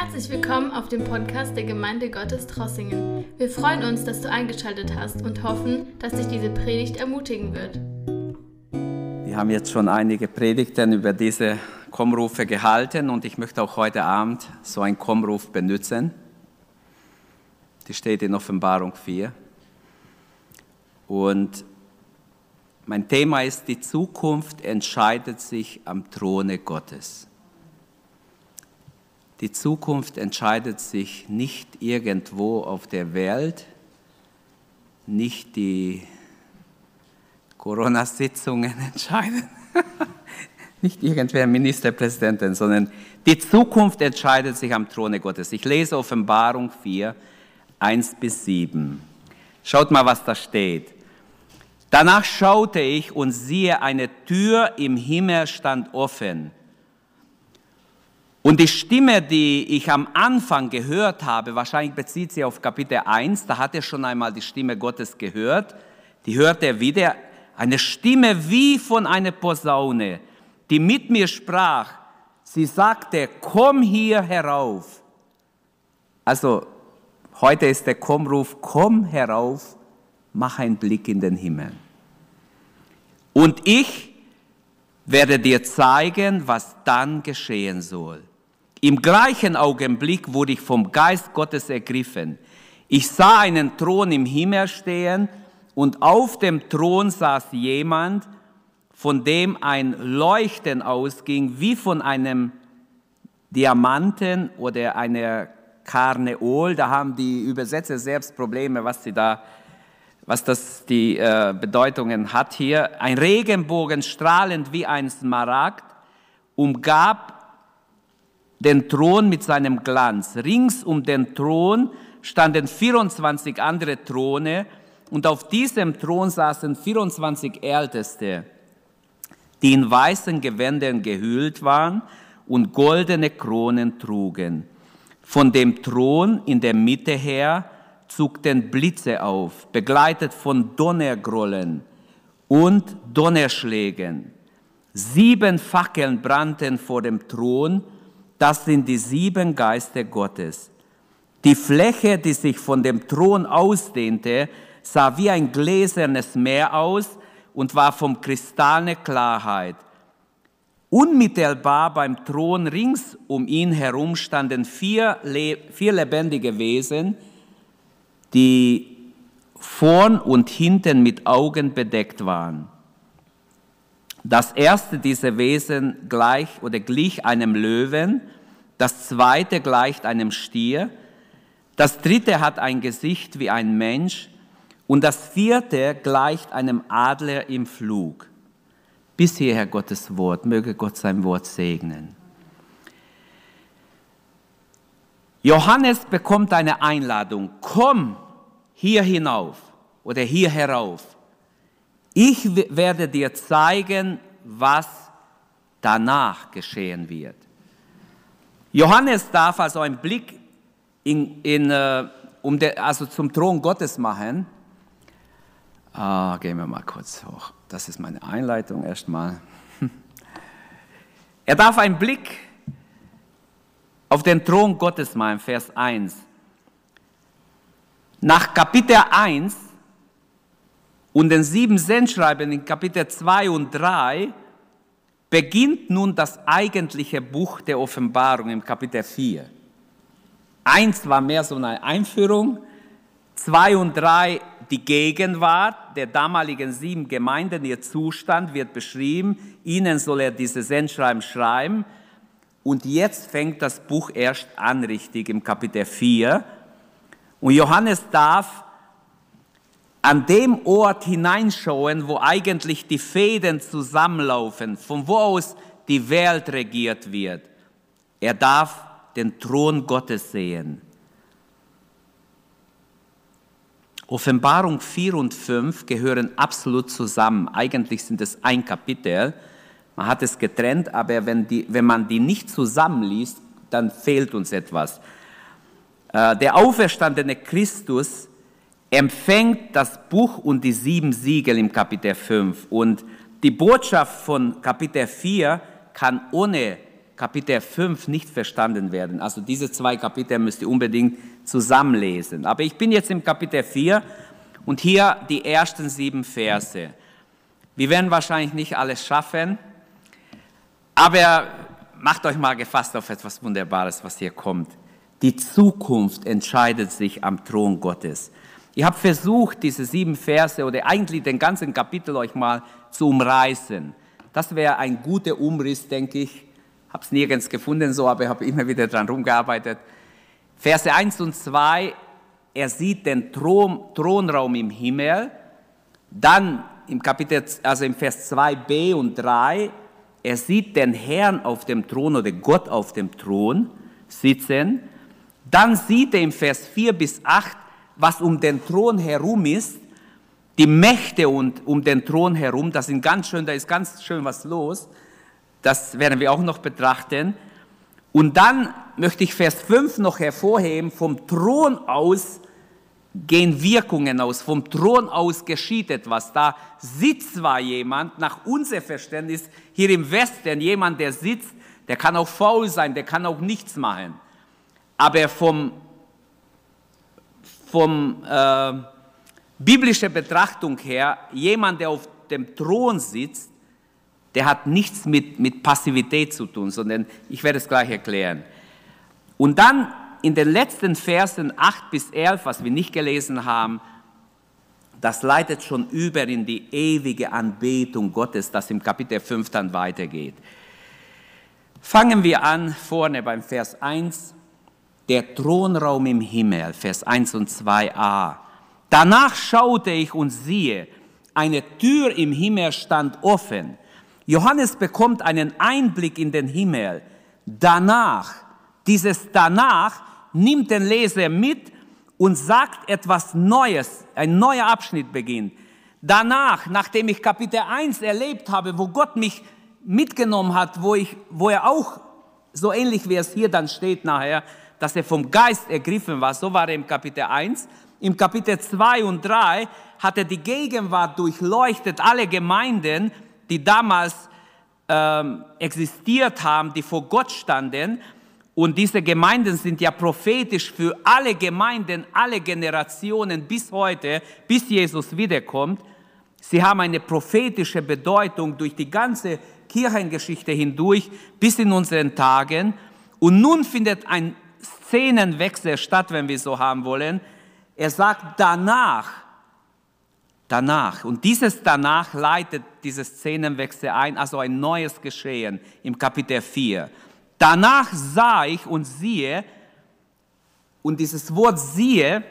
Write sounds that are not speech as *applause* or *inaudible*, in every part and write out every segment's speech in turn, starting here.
Herzlich willkommen auf dem Podcast der Gemeinde Gottes Trossingen. Wir freuen uns, dass du eingeschaltet hast und hoffen, dass dich diese Predigt ermutigen wird. Wir haben jetzt schon einige Predigten über diese Kommrufe gehalten und ich möchte auch heute Abend so einen Kommruf benutzen. Die steht in Offenbarung 4. Und mein Thema ist, die Zukunft entscheidet sich am Throne Gottes. Die Zukunft entscheidet sich nicht irgendwo auf der Welt, nicht die Corona-Sitzungen *laughs* entscheiden, nicht irgendwer Ministerpräsidentin, sondern die Zukunft entscheidet sich am Throne Gottes. Ich lese Offenbarung 4, 1 bis 7. Schaut mal, was da steht. Danach schaute ich und siehe, eine Tür im Himmel stand offen. Und die Stimme, die ich am Anfang gehört habe, wahrscheinlich bezieht sie auf Kapitel 1, da hat er schon einmal die Stimme Gottes gehört, die hört er wieder, eine Stimme wie von einer Posaune, die mit mir sprach. Sie sagte, komm hier herauf. Also heute ist der Kommruf, komm herauf, mach einen Blick in den Himmel. Und ich werde dir zeigen, was dann geschehen soll. Im gleichen Augenblick wurde ich vom Geist Gottes ergriffen. Ich sah einen Thron im Himmel stehen und auf dem Thron saß jemand, von dem ein Leuchten ausging, wie von einem Diamanten oder einer Karneol. Da haben die Übersetzer selbst Probleme, was sie da, was das die äh, Bedeutungen hat hier. Ein Regenbogen strahlend wie ein Smaragd umgab den Thron mit seinem Glanz. Rings um den Thron standen 24 andere Throne und auf diesem Thron saßen 24 Älteste, die in weißen Gewändern gehüllt waren und goldene Kronen trugen. Von dem Thron in der Mitte her zuckten Blitze auf, begleitet von Donnergrollen und Donnerschlägen. Sieben Fackeln brannten vor dem Thron das sind die sieben Geister Gottes. Die Fläche, die sich von dem Thron ausdehnte, sah wie ein gläsernes Meer aus und war vom kristallne Klarheit. Unmittelbar beim Thron rings um ihn herum standen vier, vier lebendige Wesen, die vorn und hinten mit Augen bedeckt waren. Das erste dieser Wesen gleich oder glich einem Löwen, das zweite gleicht einem Stier, das dritte hat ein Gesicht wie ein Mensch und das vierte gleicht einem Adler im Flug. Bis hierher Gottes Wort, möge Gott sein Wort segnen. Johannes bekommt eine Einladung, komm hier hinauf oder hier herauf. Ich werde dir zeigen, was danach geschehen wird. Johannes darf also einen Blick in, in, äh, um de, also zum Thron Gottes machen. Ah, gehen wir mal kurz hoch. Das ist meine Einleitung erstmal. *laughs* Er darf einen Blick auf den Thron Gottes machen, Vers 1. Nach Kapitel 1 und den sieben Sendschreiben in Kapitel 2 und 3 beginnt nun das eigentliche Buch der Offenbarung im Kapitel 4. Eins war mehr so eine Einführung, zwei und drei die Gegenwart der damaligen sieben Gemeinden, ihr Zustand wird beschrieben, ihnen soll er diese Sendschreiben schreiben. Und jetzt fängt das Buch erst an, richtig, im Kapitel 4. Und Johannes darf an dem Ort hineinschauen, wo eigentlich die Fäden zusammenlaufen, von wo aus die Welt regiert wird. Er darf den Thron Gottes sehen. Offenbarung 4 und 5 gehören absolut zusammen. Eigentlich sind es ein Kapitel. Man hat es getrennt, aber wenn, die, wenn man die nicht zusammenliest, dann fehlt uns etwas. Äh, der auferstandene Christus empfängt das Buch und die sieben Siegel im Kapitel 5. Und die Botschaft von Kapitel 4 kann ohne Kapitel 5 nicht verstanden werden. Also diese zwei Kapitel müsst ihr unbedingt zusammenlesen. Aber ich bin jetzt im Kapitel 4 und hier die ersten sieben Verse. Wir werden wahrscheinlich nicht alles schaffen, aber macht euch mal gefasst auf etwas Wunderbares, was hier kommt. Die Zukunft entscheidet sich am Thron Gottes. Ich habe versucht, diese sieben Verse oder eigentlich den ganzen Kapitel euch mal zu umreißen. Das wäre ein guter Umriss, denke ich. Habe es nirgends gefunden so, aber ich habe immer wieder dran rumgearbeitet. Verse 1 und 2, er sieht den Thron, Thronraum im Himmel. Dann im Kapitel, also im Vers 2b und 3, er sieht den Herrn auf dem Thron oder Gott auf dem Thron sitzen. Dann sieht er im Vers 4 bis 8, was um den Thron herum ist, die Mächte und um den Thron herum, das sind ganz schön, da ist ganz schön was los. Das werden wir auch noch betrachten. Und dann möchte ich Vers 5 noch hervorheben, vom Thron aus gehen Wirkungen aus, vom Thron aus geschieht etwas. Da sitzt zwar jemand, nach unser Verständnis hier im Westen, jemand, der sitzt, der kann auch faul sein, der kann auch nichts machen. Aber vom, vom äh, biblischen Betrachtung her, jemand, der auf dem Thron sitzt, der hat nichts mit, mit Passivität zu tun, sondern ich werde es gleich erklären. Und dann in den letzten Versen 8 bis 11, was wir nicht gelesen haben, das leitet schon über in die ewige Anbetung Gottes, das im Kapitel 5 dann weitergeht. Fangen wir an vorne beim Vers 1, der Thronraum im Himmel, Vers 1 und 2a. Danach schaute ich und siehe, eine Tür im Himmel stand offen. Johannes bekommt einen Einblick in den Himmel. Danach, dieses danach nimmt den Leser mit und sagt etwas Neues. Ein neuer Abschnitt beginnt. Danach, nachdem ich Kapitel 1 erlebt habe, wo Gott mich mitgenommen hat, wo, ich, wo er auch, so ähnlich wie es hier dann steht nachher, dass er vom Geist ergriffen war, so war er im Kapitel 1. Im Kapitel 2 und 3 hat er die Gegenwart durchleuchtet, alle Gemeinden, die damals ähm, existiert haben, die vor Gott standen. Und diese Gemeinden sind ja prophetisch für alle Gemeinden, alle Generationen bis heute, bis Jesus wiederkommt. Sie haben eine prophetische Bedeutung durch die ganze Kirchengeschichte hindurch bis in unseren Tagen. Und nun findet ein Szenenwechsel statt, wenn wir so haben wollen. Er sagt danach, danach. Und dieses danach leitet diese Szenenwechsel ein, also ein neues Geschehen im Kapitel 4. Danach sah ich und siehe, und dieses Wort siehe,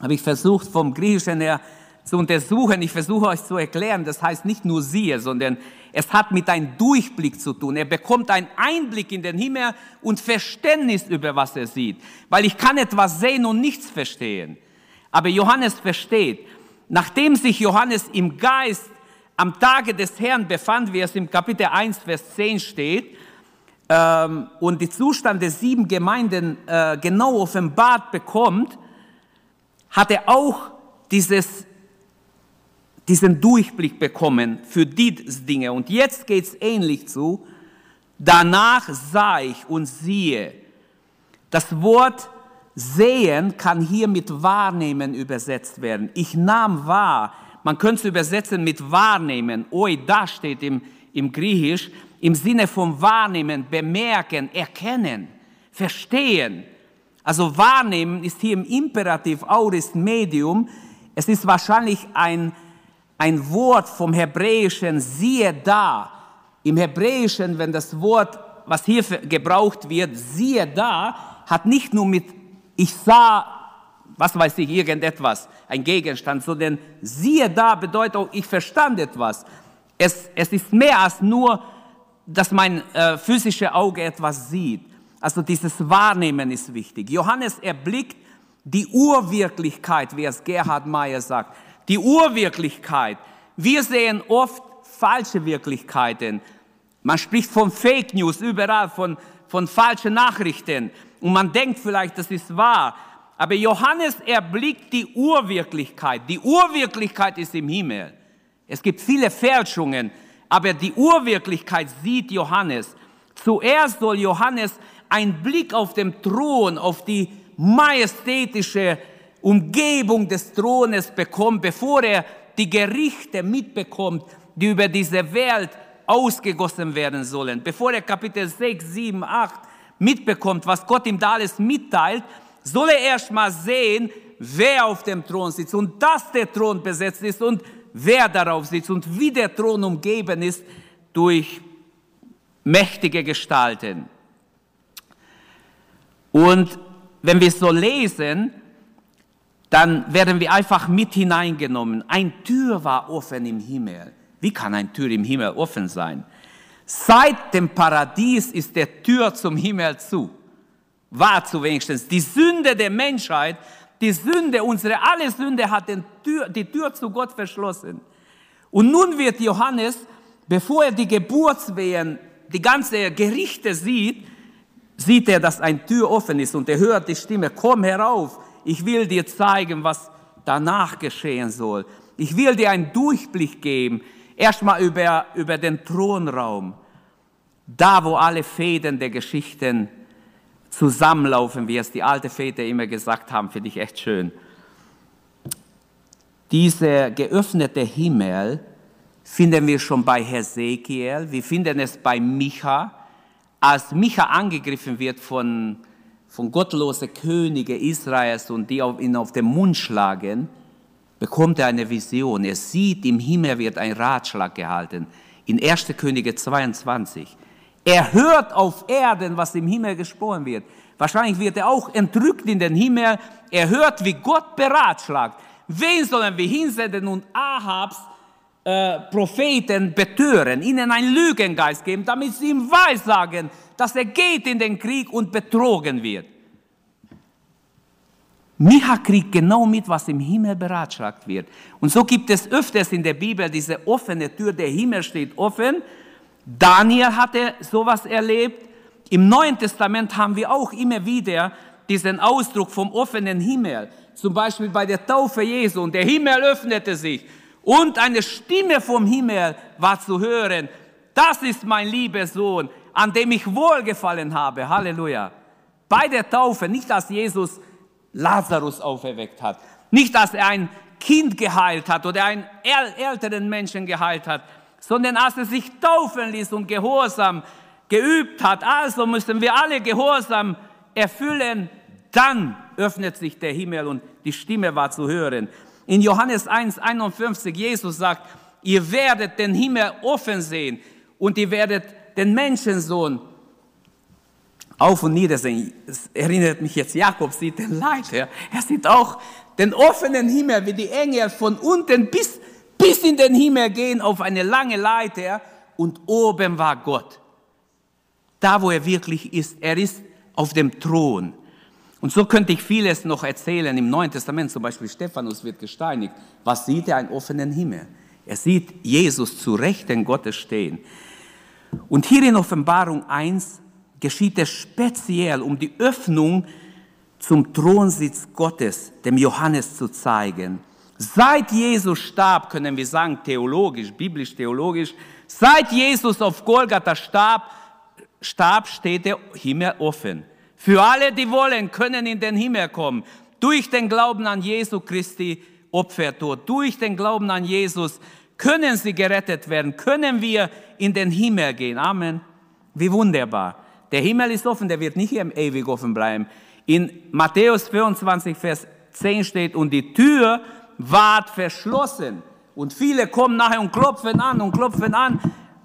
habe ich versucht vom Griechischen her zu untersuchen. Ich versuche euch zu erklären, das heißt nicht nur siehe, sondern es hat mit einem Durchblick zu tun. Er bekommt einen Einblick in den Himmel und Verständnis über was er sieht. Weil ich kann etwas sehen und nichts verstehen. Aber Johannes versteht. Nachdem sich Johannes im Geist am Tage des Herrn befand, wie es im Kapitel 1, Vers 10 steht, ähm, und die Zustand der sieben Gemeinden äh, genau offenbart bekommt, hat er auch dieses, diesen Durchblick bekommen für die Dinge. Und jetzt geht es ähnlich zu. Danach sah ich und siehe. Das Wort sehen kann hier mit wahrnehmen übersetzt werden. Ich nahm wahr. Man könnte es übersetzen mit wahrnehmen. Oi, da steht im, im Griechisch im Sinne von wahrnehmen, bemerken, erkennen, verstehen. Also wahrnehmen ist hier im Imperativ Aurist Medium. Es ist wahrscheinlich ein, ein Wort vom Hebräischen, siehe da. Im Hebräischen, wenn das Wort, was hier gebraucht wird, siehe da, hat nicht nur mit ich sah, was weiß ich, irgendetwas, ein Gegenstand, sondern siehe da bedeutet auch, ich verstand etwas. Es, es ist mehr als nur dass mein äh, physisches Auge etwas sieht. Also dieses Wahrnehmen ist wichtig. Johannes erblickt die Urwirklichkeit, wie es Gerhard Meyer sagt. Die Urwirklichkeit. Wir sehen oft falsche Wirklichkeiten. Man spricht von Fake News überall, von, von falschen Nachrichten. Und man denkt vielleicht, das ist wahr. Aber Johannes erblickt die Urwirklichkeit. Die Urwirklichkeit ist im Himmel. Es gibt viele Fälschungen. Aber die Urwirklichkeit sieht Johannes. Zuerst soll Johannes einen Blick auf den Thron, auf die majestätische Umgebung des Thrones bekommen, bevor er die Gerichte mitbekommt, die über diese Welt ausgegossen werden sollen. Bevor er Kapitel 6, 7, 8 mitbekommt, was Gott ihm da alles mitteilt, soll er erst mal sehen, wer auf dem Thron sitzt und dass der Thron besetzt ist und wer darauf sitzt und wie der Thron umgeben ist durch mächtige Gestalten. Und wenn wir so lesen, dann werden wir einfach mit hineingenommen. Ein Tür war offen im Himmel. Wie kann ein Tür im Himmel offen sein? Seit dem Paradies ist der Tür zum Himmel zu. War zu wenigstens. Die Sünde der Menschheit, die Sünde, unsere alle Sünde hat Tür, die Tür zu Gott verschlossen. Und nun wird Johannes, bevor er die Geburtswehen, die ganze Gerichte sieht, sieht er, dass ein Tür offen ist und er hört die Stimme, komm herauf, ich will dir zeigen, was danach geschehen soll. Ich will dir einen Durchblick geben, erstmal über, über den Thronraum, da wo alle Fäden der Geschichten zusammenlaufen, wie es die alten Väter immer gesagt haben, finde ich echt schön. Dieser geöffnete Himmel finden wir schon bei Hesekiel, wir finden es bei Micha, als Micha angegriffen wird von, von gottlosen Königen Israels und die ihn auf den Mund schlagen, bekommt er eine Vision. Er sieht, im Himmel wird ein Ratschlag gehalten. In 1. Könige 22. Er hört auf Erden, was im Himmel gesprochen wird. Wahrscheinlich wird er auch entrückt in den Himmel. Er hört, wie Gott beratschlagt. Wen sollen wir hinsenden und Ahabs äh, Propheten betören, ihnen einen Lügengeist geben, damit sie ihm weissagen, dass er geht in den Krieg und betrogen wird. Micha kriegt genau mit, was im Himmel beratschlagt wird. Und so gibt es öfters in der Bibel diese offene Tür, der Himmel steht offen. Daniel hatte sowas erlebt. Im Neuen Testament haben wir auch immer wieder diesen Ausdruck vom offenen Himmel. Zum Beispiel bei der Taufe Jesu. Und der Himmel öffnete sich und eine Stimme vom Himmel war zu hören. Das ist mein lieber Sohn, an dem ich wohlgefallen habe. Halleluja. Bei der Taufe, nicht dass Jesus Lazarus auferweckt hat, nicht dass er ein Kind geheilt hat oder einen älteren Menschen geheilt hat, sondern als er sich taufen ließ und Gehorsam geübt hat. Also müssen wir alle Gehorsam erfüllen, dann öffnet sich der Himmel und die Stimme war zu hören. In Johannes 1, 51, Jesus sagt, ihr werdet den Himmel offen sehen und ihr werdet den Menschensohn auf und nieder sehen. Es erinnert mich jetzt, Jakob sieht den Leiter. Er sieht auch den offenen Himmel, wie die Engel von unten bis, bis in den Himmel gehen auf eine lange Leiter und oben war Gott. Da, wo er wirklich ist. Er ist auf dem Thron. Und so könnte ich vieles noch erzählen. Im Neuen Testament zum Beispiel Stephanus wird gesteinigt. Was sieht er? Einen offenen Himmel. Er sieht Jesus zu Rechten Gottes stehen. Und hier in Offenbarung 1 geschieht es speziell, um die Öffnung zum Thronsitz Gottes, dem Johannes zu zeigen. Seit Jesus starb, können wir sagen, theologisch, biblisch theologisch, seit Jesus auf Golgatha starb, starb, steht der Himmel offen. Für alle, die wollen, können in den Himmel kommen. Durch den Glauben an Jesu Christi Opfertod, durch den Glauben an Jesus können sie gerettet werden, können wir in den Himmel gehen. Amen. Wie wunderbar. Der Himmel ist offen, der wird nicht ewig offen bleiben. In Matthäus 24, Vers 10 steht, und die Tür ward verschlossen. Und viele kommen nachher und klopfen an und klopfen an.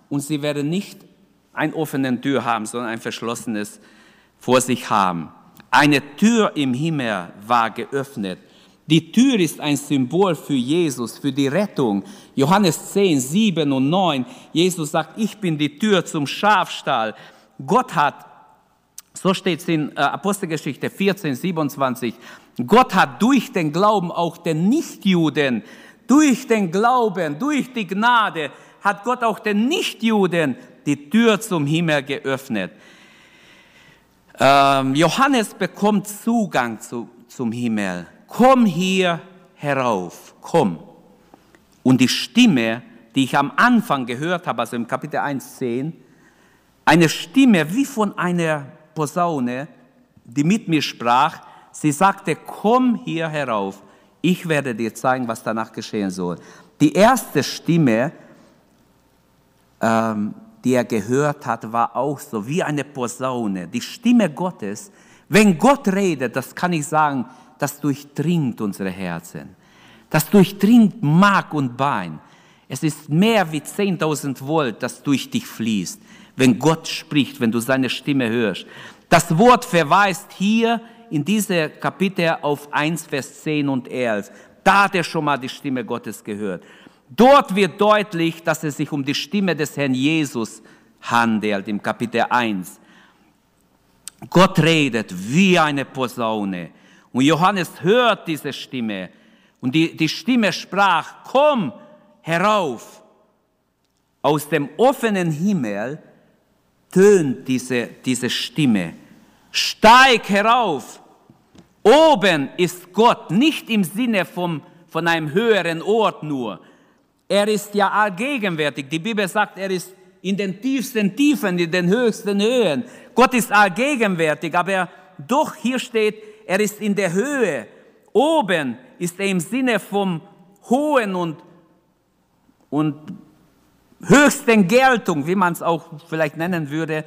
Und sie werden nicht eine offene Tür haben, sondern ein verschlossenes vor sich haben. Eine Tür im Himmel war geöffnet. Die Tür ist ein Symbol für Jesus, für die Rettung. Johannes 10, 7 und 9. Jesus sagt, ich bin die Tür zum Schafstall. Gott hat, so steht es in äh, Apostelgeschichte 14, 27, Gott hat durch den Glauben auch den Nichtjuden, durch den Glauben, durch die Gnade, hat Gott auch den Nichtjuden die Tür zum Himmel geöffnet. Ähm, Johannes bekommt Zugang zu, zum Himmel. Komm hier herauf, komm. Und die Stimme, die ich am Anfang gehört habe, also im Kapitel 1, 10, eine Stimme wie von einer Posaune, die mit mir sprach. Sie sagte, komm hier herauf, ich werde dir zeigen, was danach geschehen soll. Die erste Stimme, ähm, die er gehört hat, war auch so wie eine Posaune. Die Stimme Gottes, wenn Gott redet, das kann ich sagen, das durchdringt unsere Herzen. Das durchdringt Mark und Bein. Es ist mehr wie 10.000 Volt, das durch dich fließt, wenn Gott spricht, wenn du seine Stimme hörst. Das Wort verweist hier in diese Kapitel auf 1, Vers 10 und 11. Da hat er schon mal die Stimme Gottes gehört. Dort wird deutlich, dass es sich um die Stimme des Herrn Jesus handelt, im Kapitel 1. Gott redet wie eine Posaune. Und Johannes hört diese Stimme. Und die, die Stimme sprach, komm herauf. Aus dem offenen Himmel tönt diese, diese Stimme. Steig herauf. Oben ist Gott, nicht im Sinne vom, von einem höheren Ort nur. Er ist ja allgegenwärtig. Die Bibel sagt, er ist in den tiefsten Tiefen, in den höchsten Höhen. Gott ist allgegenwärtig, aber doch hier steht, er ist in der Höhe. Oben ist er im Sinne vom hohen und, und höchsten Geltung, wie man es auch vielleicht nennen würde.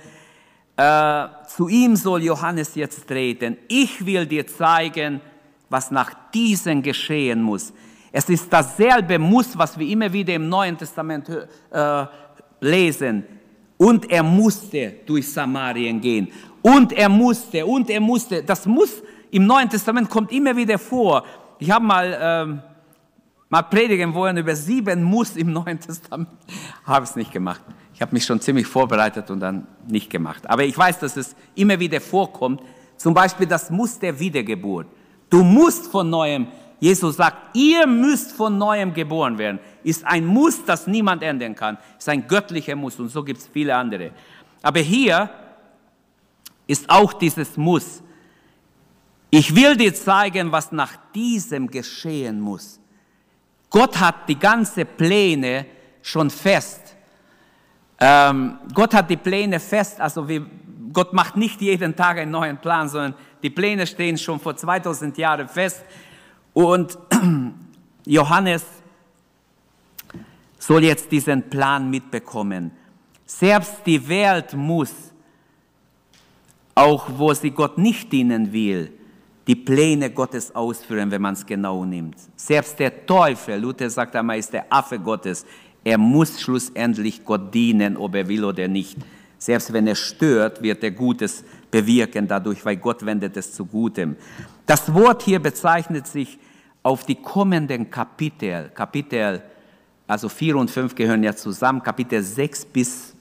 Äh, zu ihm soll Johannes jetzt treten. Ich will dir zeigen, was nach diesem geschehen muss. Es ist dasselbe Muss, was wir immer wieder im Neuen Testament äh, lesen. Und er musste durch Samarien gehen. Und er musste, und er musste. Das Muss im Neuen Testament kommt immer wieder vor. Ich habe mal, ähm, mal predigen wollen über sieben Muss im Neuen Testament. *laughs* habe es nicht gemacht. Ich habe mich schon ziemlich vorbereitet und dann nicht gemacht. Aber ich weiß, dass es immer wieder vorkommt. Zum Beispiel das Muss der Wiedergeburt. Du musst von neuem, Jesus sagt, ihr müsst von neuem geboren werden. Ist ein Muss, das niemand ändern kann. Ist ein göttlicher Muss und so gibt es viele andere. Aber hier ist auch dieses Muss. Ich will dir zeigen, was nach diesem geschehen muss. Gott hat die ganze Pläne schon fest. Ähm, Gott hat die Pläne fest, also wie, Gott macht nicht jeden Tag einen neuen Plan, sondern die Pläne stehen schon vor 2000 Jahren fest. Und *clears throat* Johannes soll jetzt diesen Plan mitbekommen. Selbst die Welt muss, auch wo sie Gott nicht dienen will, die Pläne Gottes ausführen, wenn man es genau nimmt. Selbst der Teufel, Luther sagt einmal, ist der Affe Gottes. Er muss schlussendlich Gott dienen, ob er will oder nicht. Selbst wenn er stört, wird er Gutes bewirken dadurch, weil Gott wendet es zu Gutem. Das Wort hier bezeichnet sich auf die kommenden Kapitel. Kapitel, also 4 und 5 gehören ja zusammen. Kapitel 6 bis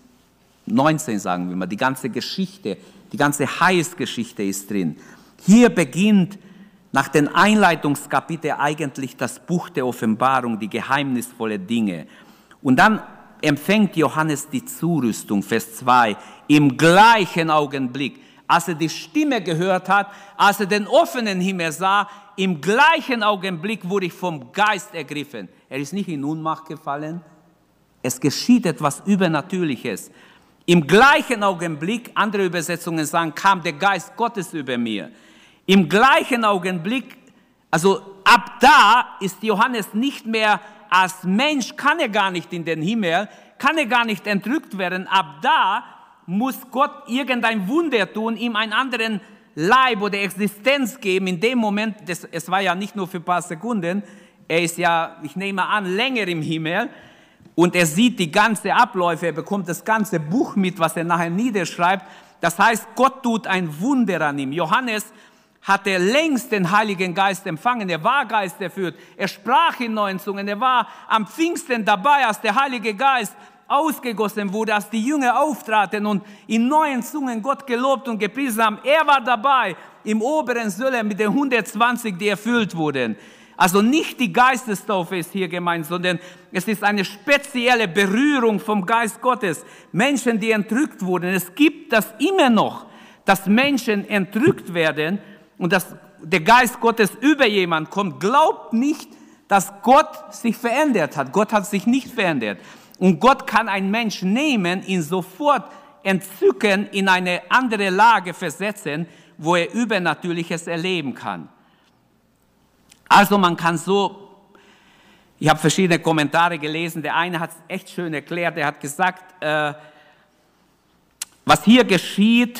19, sagen wir mal. Die ganze Geschichte, die ganze Heilsgeschichte ist drin. Hier beginnt nach den Einleitungskapitel eigentlich das Buch der Offenbarung, die geheimnisvolle Dinge. Und dann empfängt Johannes die Zurüstung, Vers 2, im gleichen Augenblick, als er die Stimme gehört hat, als er den offenen Himmel sah, im gleichen Augenblick wurde ich vom Geist ergriffen. Er ist nicht in Unmacht gefallen. Es geschieht etwas Übernatürliches. Im gleichen Augenblick, andere Übersetzungen sagen, kam der Geist Gottes über mir. Im gleichen Augenblick, also ab da ist Johannes nicht mehr als Mensch kann er gar nicht in den Himmel, kann er gar nicht entrückt werden. Ab da muss Gott irgendein Wunder tun, ihm einen anderen Leib oder Existenz geben. In dem Moment, das, es war ja nicht nur für ein paar Sekunden, er ist ja, ich nehme an, länger im Himmel und er sieht die ganze Abläufe, er bekommt das ganze Buch mit, was er nachher niederschreibt. Das heißt, Gott tut ein Wunder an ihm. Johannes hat er längst den Heiligen Geist empfangen. Er war Geist erfüllt. Er sprach in neuen Zungen. Er war am Pfingsten dabei, als der Heilige Geist ausgegossen wurde, als die Jünger auftraten und in neuen Zungen Gott gelobt und gepriesen haben. Er war dabei im oberen Sölle mit den 120, die erfüllt wurden. Also nicht die Geistestaufe ist hier gemeint, sondern es ist eine spezielle Berührung vom Geist Gottes. Menschen, die entrückt wurden. Es gibt das immer noch, dass Menschen entrückt werden und dass der Geist Gottes über jemand kommt, glaubt nicht, dass Gott sich verändert hat. Gott hat sich nicht verändert. Und Gott kann einen Menschen nehmen, ihn sofort entzücken, in eine andere Lage versetzen, wo er Übernatürliches erleben kann. Also man kann so, ich habe verschiedene Kommentare gelesen, der eine hat es echt schön erklärt, er hat gesagt, äh, was hier geschieht,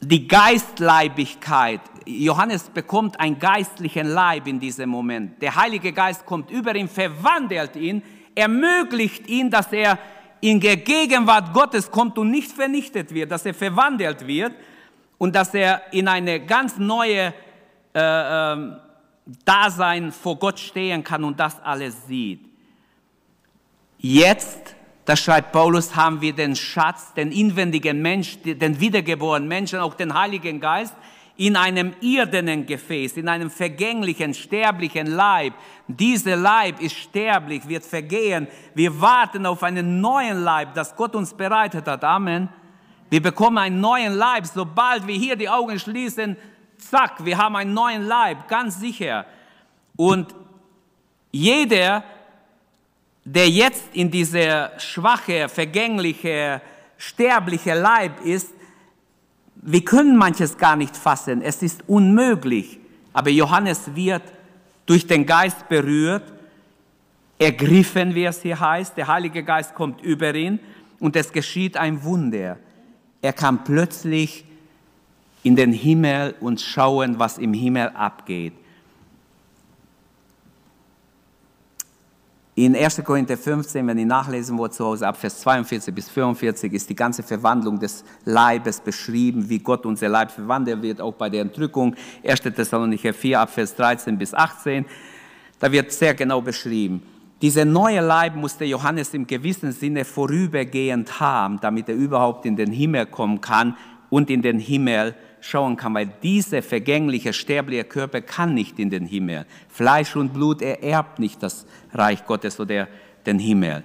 die Geistleibigkeit. Johannes bekommt einen geistlichen Leib in diesem Moment. Der Heilige Geist kommt über ihn, verwandelt ihn, ermöglicht ihn, dass er in der Gegenwart Gottes kommt und nicht vernichtet wird, dass er verwandelt wird und dass er in eine ganz neue äh, äh, Dasein vor Gott stehen kann und das alles sieht. Jetzt da schreibt Paulus, haben wir den Schatz, den inwendigen Mensch, den wiedergeborenen Menschen, auch den Heiligen Geist, in einem irdenen Gefäß, in einem vergänglichen, sterblichen Leib. Dieser Leib ist sterblich, wird vergehen. Wir warten auf einen neuen Leib, das Gott uns bereitet hat. Amen. Wir bekommen einen neuen Leib, sobald wir hier die Augen schließen, zack, wir haben einen neuen Leib, ganz sicher. Und jeder, der jetzt in dieser schwache, vergängliche, sterbliche Leib ist, wir können manches gar nicht fassen. Es ist unmöglich. Aber Johannes wird durch den Geist berührt, ergriffen, wie es hier heißt. Der Heilige Geist kommt über ihn und es geschieht ein Wunder. Er kann plötzlich in den Himmel und schauen, was im Himmel abgeht. In 1. Korinther 15, wenn ihr nachlesen wollt zu Hause, ab Vers 42 bis 45, ist die ganze Verwandlung des Leibes beschrieben, wie Gott unser Leib verwandelt wird, auch bei der Entrückung. 1. Thessalonicher 4, ab Vers 13 bis 18. Da wird sehr genau beschrieben. Dieser neue Leib musste Johannes im gewissen Sinne vorübergehend haben, damit er überhaupt in den Himmel kommen kann und in den Himmel schauen kann, weil dieser vergängliche, sterbliche Körper kann nicht in den Himmel. Fleisch und Blut ererbt nicht das Reich Gottes oder den Himmel.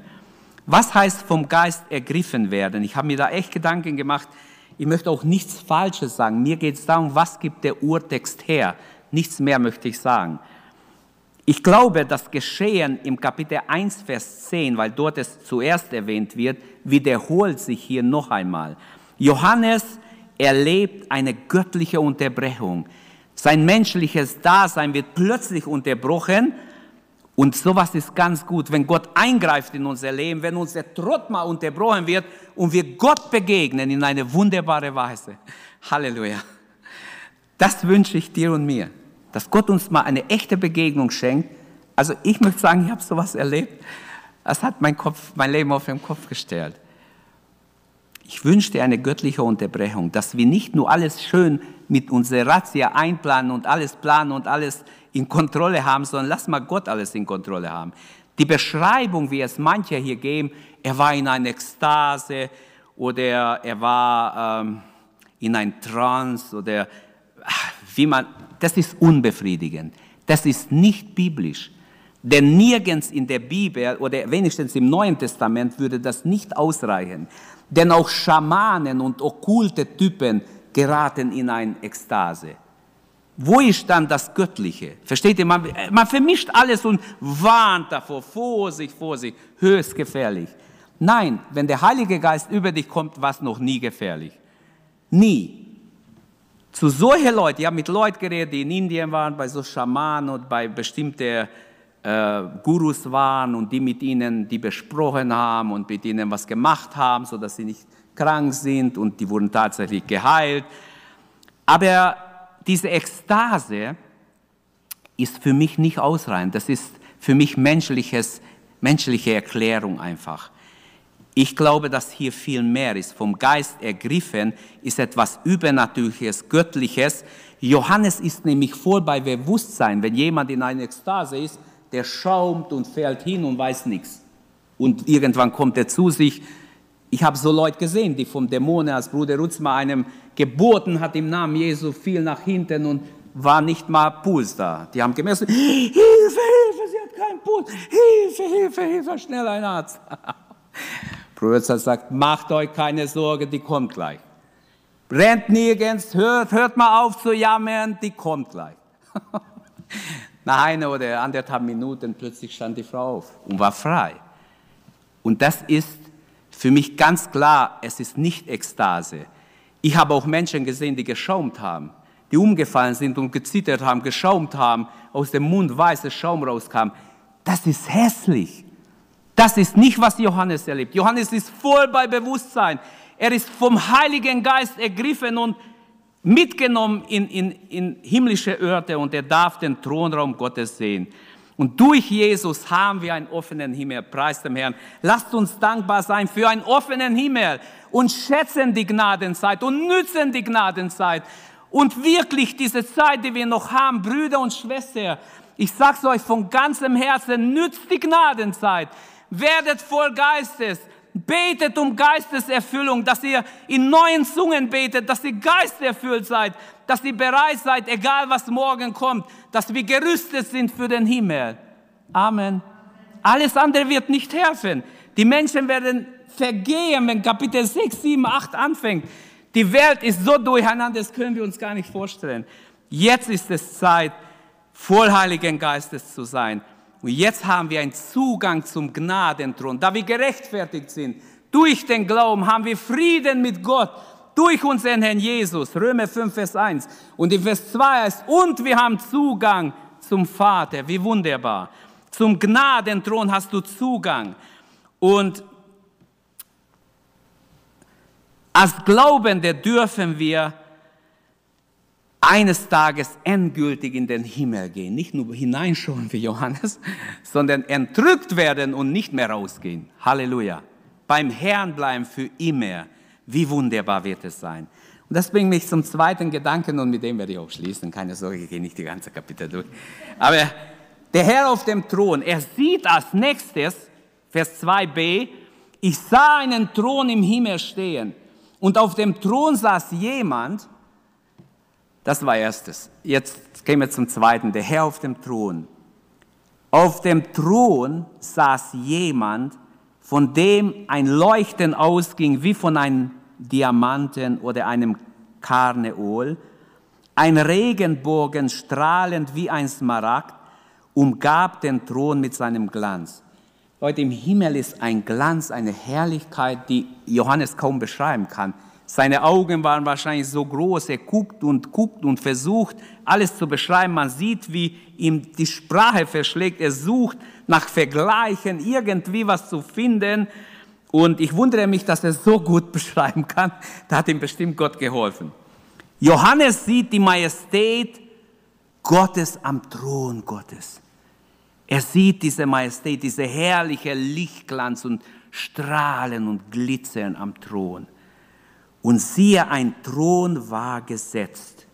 Was heißt vom Geist ergriffen werden? Ich habe mir da echt Gedanken gemacht. Ich möchte auch nichts Falsches sagen. Mir geht es darum, was gibt der Urtext her? Nichts mehr möchte ich sagen. Ich glaube, das Geschehen im Kapitel 1, Vers 10, weil dort es zuerst erwähnt wird, wiederholt sich hier noch einmal. Johannes erlebt eine göttliche Unterbrechung. Sein menschliches Dasein wird plötzlich unterbrochen. Und sowas ist ganz gut, wenn Gott eingreift in unser Leben, wenn unser Trott mal unterbrochen wird und wir Gott begegnen in eine wunderbare Weise. Halleluja. Das wünsche ich dir und mir, dass Gott uns mal eine echte Begegnung schenkt. Also ich möchte sagen, ich habe sowas erlebt. Das hat mein, Kopf, mein Leben auf den Kopf gestellt. Ich wünsche dir eine göttliche Unterbrechung, dass wir nicht nur alles schön mit unserer Razzia einplanen und alles planen und alles in Kontrolle haben, sondern lass mal Gott alles in Kontrolle haben. Die Beschreibung, wie es manche hier geben, er war in einer Ekstase oder er war ähm, in ein Trance oder wie man, das ist unbefriedigend. Das ist nicht biblisch. Denn nirgends in der Bibel oder wenigstens im Neuen Testament würde das nicht ausreichen. Denn auch Schamanen und okkulte Typen geraten in eine Ekstase. Wo ist dann das Göttliche? Versteht ihr? Man, man vermischt alles und warnt davor. Vorsicht, Vorsicht, höchst gefährlich. Nein, wenn der Heilige Geist über dich kommt, war es noch nie gefährlich. Nie. Zu solchen Leuten, ich habe mit Leuten geredet, die in Indien waren, bei so Schamanen und bei bestimmten äh, Gurus waren und die mit ihnen die besprochen haben und mit ihnen was gemacht haben, sodass sie nicht krank sind und die wurden tatsächlich geheilt. Aber diese Ekstase ist für mich nicht ausreichend. Das ist für mich menschliches, menschliche Erklärung einfach. Ich glaube, dass hier viel mehr ist. Vom Geist ergriffen ist etwas Übernatürliches, Göttliches. Johannes ist nämlich voll bei Bewusstsein. Wenn jemand in einer Ekstase ist, der schaumt und fällt hin und weiß nichts. Und irgendwann kommt er zu sich. Ich habe so Leute gesehen, die vom Dämonen, als Bruder Rutzma einem geboten hat im Namen Jesu, fiel nach hinten und war nicht mal Puls da. Die haben gemessen, Hilfe, Hilfe, sie hat keinen Puls, Hilfe, Hilfe, Hilfe, schnell ein Arzt. *laughs* Bruder sagt, macht euch keine Sorge, die kommt gleich. Rennt nirgends, hört, hört mal auf zu jammern, die kommt gleich. *laughs* Nach einer oder anderthalb Minuten plötzlich stand die Frau auf und war frei. Und das ist für mich ganz klar, es ist nicht Ekstase. Ich habe auch Menschen gesehen, die geschaumt haben, die umgefallen sind und gezittert haben, geschaumt haben, aus dem Mund weißer Schaum rauskam. Das ist hässlich. Das ist nicht, was Johannes erlebt. Johannes ist voll bei Bewusstsein. Er ist vom Heiligen Geist ergriffen und mitgenommen in, in, in himmlische Orte und er darf den Thronraum Gottes sehen. Und durch Jesus haben wir einen offenen Himmel. Preis dem Herrn. Lasst uns dankbar sein für einen offenen Himmel und schätzen die Gnadenzeit und nützen die Gnadenzeit. Und wirklich diese Zeit, die wir noch haben, Brüder und Schwestern, ich sag's euch von ganzem Herzen, nützt die Gnadenzeit. Werdet voll Geistes. Betet um Geisteserfüllung, dass ihr in neuen Zungen betet, dass ihr geisterfüllt seid, dass ihr bereit seid, egal was morgen kommt, dass wir gerüstet sind für den Himmel. Amen. Alles andere wird nicht helfen. Die Menschen werden vergehen, wenn Kapitel 6, 7, 8 anfängt. Die Welt ist so durcheinander, das können wir uns gar nicht vorstellen. Jetzt ist es Zeit, voll Heiligen Geistes zu sein. Und jetzt haben wir einen Zugang zum Gnadenthron, da wir gerechtfertigt sind. Durch den Glauben haben wir Frieden mit Gott, durch unseren Herrn Jesus. Römer 5, Vers 1. Und in Vers 2 heißt, und wir haben Zugang zum Vater. Wie wunderbar. Zum Gnadenthron hast du Zugang. Und als Glaubende dürfen wir eines Tages endgültig in den Himmel gehen. Nicht nur hineinschauen wie Johannes, *laughs* sondern entrückt werden und nicht mehr rausgehen. Halleluja. Beim Herrn bleiben für immer. Wie wunderbar wird es sein. Und das bringt mich zum zweiten Gedanken und mit dem werde ich auch schließen. Keine Sorge, ich gehe nicht die ganze Kapitel durch. Aber der Herr auf dem Thron, er sieht als nächstes, Vers 2b, ich sah einen Thron im Himmel stehen und auf dem Thron saß jemand, das war erstes. Jetzt gehen wir zum zweiten. Der Herr auf dem Thron. Auf dem Thron saß jemand, von dem ein Leuchten ausging wie von einem Diamanten oder einem Karneol. Ein Regenbogen strahlend wie ein Smaragd umgab den Thron mit seinem Glanz. Leute, im Himmel ist ein Glanz, eine Herrlichkeit, die Johannes kaum beschreiben kann. Seine Augen waren wahrscheinlich so groß, er guckt und guckt und versucht, alles zu beschreiben. Man sieht, wie ihm die Sprache verschlägt. Er sucht nach Vergleichen, irgendwie was zu finden. Und ich wundere mich, dass er so gut *laughs* beschreiben kann. Da hat ihm bestimmt Gott geholfen. Johannes sieht die Majestät Gottes am Thron Gottes. Er sieht diese Majestät, diese herrliche Lichtglanz und Strahlen und Glitzern am Thron. Und siehe, ein Thron war gesetzt.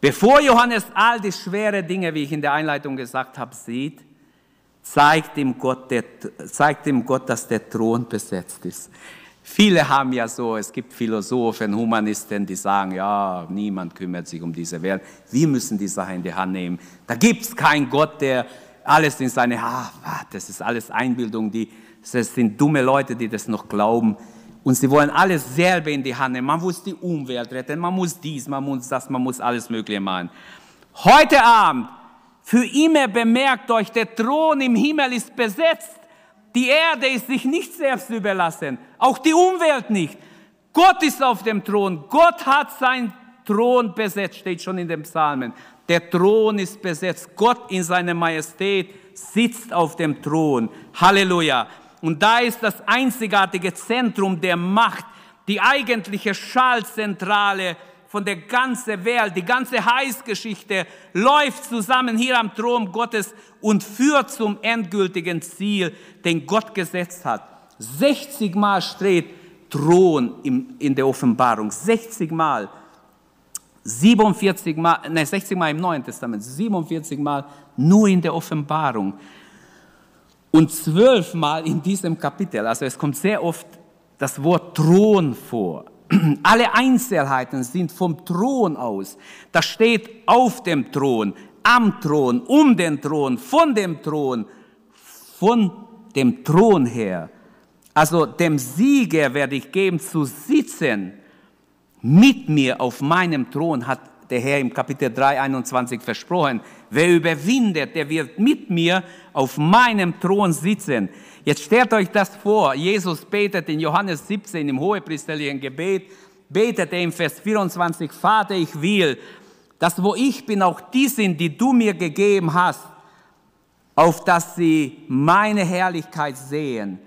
Bevor Johannes all die schweren Dinge, wie ich in der Einleitung gesagt habe, sieht, zeigt ihm Gott, der, zeigt ihm Gott dass der Thron besetzt ist. Viele haben ja so, es gibt Philosophen, Humanisten, die sagen, ja, niemand kümmert sich um diese Welt. Wir müssen die Sache in die Hand nehmen. Da gibt es keinen Gott, der alles in seine, ah, das ist alles Einbildung, die, das sind dumme Leute, die das noch glauben. Und sie wollen alles selber in die Hand nehmen. Man muss die Umwelt retten, man muss dies, man muss das, man muss alles Mögliche machen. Heute Abend, für immer bemerkt euch, der Thron im Himmel ist besetzt. Die Erde ist sich nicht selbst überlassen, auch die Umwelt nicht. Gott ist auf dem Thron. Gott hat seinen Thron besetzt, steht schon in den Psalmen. Der Thron ist besetzt. Gott in seiner Majestät sitzt auf dem Thron. Halleluja. Und da ist das einzigartige Zentrum der Macht, die eigentliche Schallzentrale von der ganzen Welt, die ganze Heißgeschichte läuft zusammen hier am Thron Gottes und führt zum endgültigen Ziel, den Gott gesetzt hat. 60 Mal steht Thron in der Offenbarung, 60 Mal. 47 Mal, nein, 60 Mal im Neuen Testament, 47 Mal nur in der Offenbarung und zwölfmal in diesem Kapitel. Also es kommt sehr oft das Wort Thron vor. *clears throat* Alle Einzelheiten sind vom Thron aus. Da steht auf dem Thron, am Thron, um den Thron, von dem Thron, von dem Thron her. Also dem Sieger werde ich geben zu sitzen mit mir auf meinem Thron, hat der Herr im Kapitel 3, 21 versprochen. Wer überwindet, der wird mit mir auf meinem Thron sitzen. Jetzt stellt euch das vor. Jesus betet in Johannes 17 im hohepriesterlichen Gebet, betet er im Vers 24, Vater, ich will, dass wo ich bin, auch die sind, die du mir gegeben hast, auf dass sie meine Herrlichkeit sehen.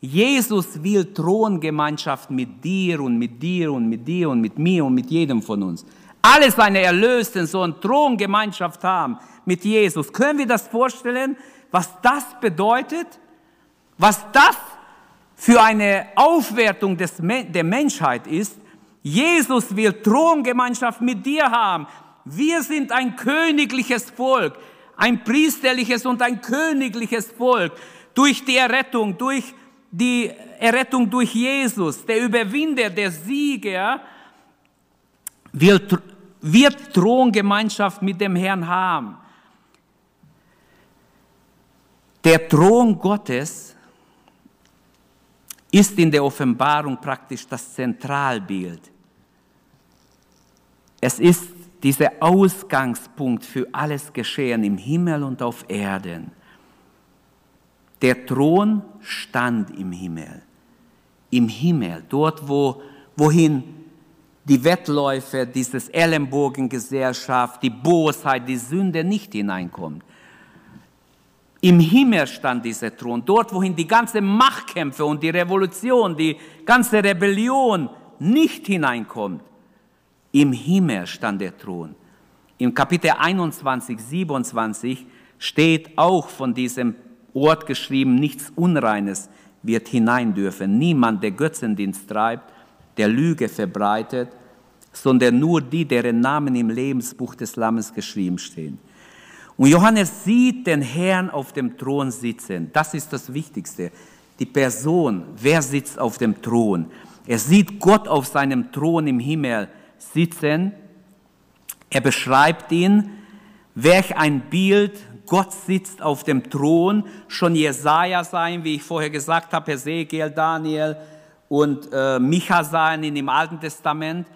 Jesus will Throngemeinschaft mit dir und mit dir und mit dir und mit mir und mit jedem von uns. Alle seine Erlösten sollen Throngemeinschaft haben mit Jesus. Können wir das vorstellen, was das bedeutet? Was das für eine Aufwertung des, der Menschheit ist? Jesus will Throngemeinschaft mit dir haben. Wir sind ein königliches Volk, ein priesterliches und ein königliches Volk. Durch die Errettung, durch die Errettung durch Jesus, der Überwinder, der Sieger, wird, wird Throngemeinschaft mit dem Herrn haben. Der Thron Gottes ist in der Offenbarung praktisch das Zentralbild. Es ist dieser Ausgangspunkt für alles Geschehen im Himmel und auf Erden. Der Thron stand im Himmel. Im Himmel, dort, wo, wohin die Wettläufe, dieses Ellenbogengesellschaft, die Bosheit, die Sünde nicht hineinkommt. Im Himmel stand dieser Thron, dort, wohin die ganze Machtkämpfe und die Revolution, die ganze Rebellion nicht hineinkommt. Im Himmel stand der Thron. Im Kapitel 21, 27 steht auch von diesem Ort geschrieben, nichts Unreines wird hinein dürfen. Niemand, der Götzendienst treibt, der Lüge verbreitet, sondern nur die, deren Namen im Lebensbuch des Lammes geschrieben stehen. Und Johannes sieht den Herrn auf dem Thron sitzen. Das ist das Wichtigste. Die Person, wer sitzt auf dem Thron? Er sieht Gott auf seinem Thron im Himmel sitzen. Er beschreibt ihn, welch ein Bild, Gott sitzt auf dem Thron, schon Jesaja sein, wie ich vorher gesagt habe, Ezekiel, Daniel und äh, Micha sein in dem Alten Testament.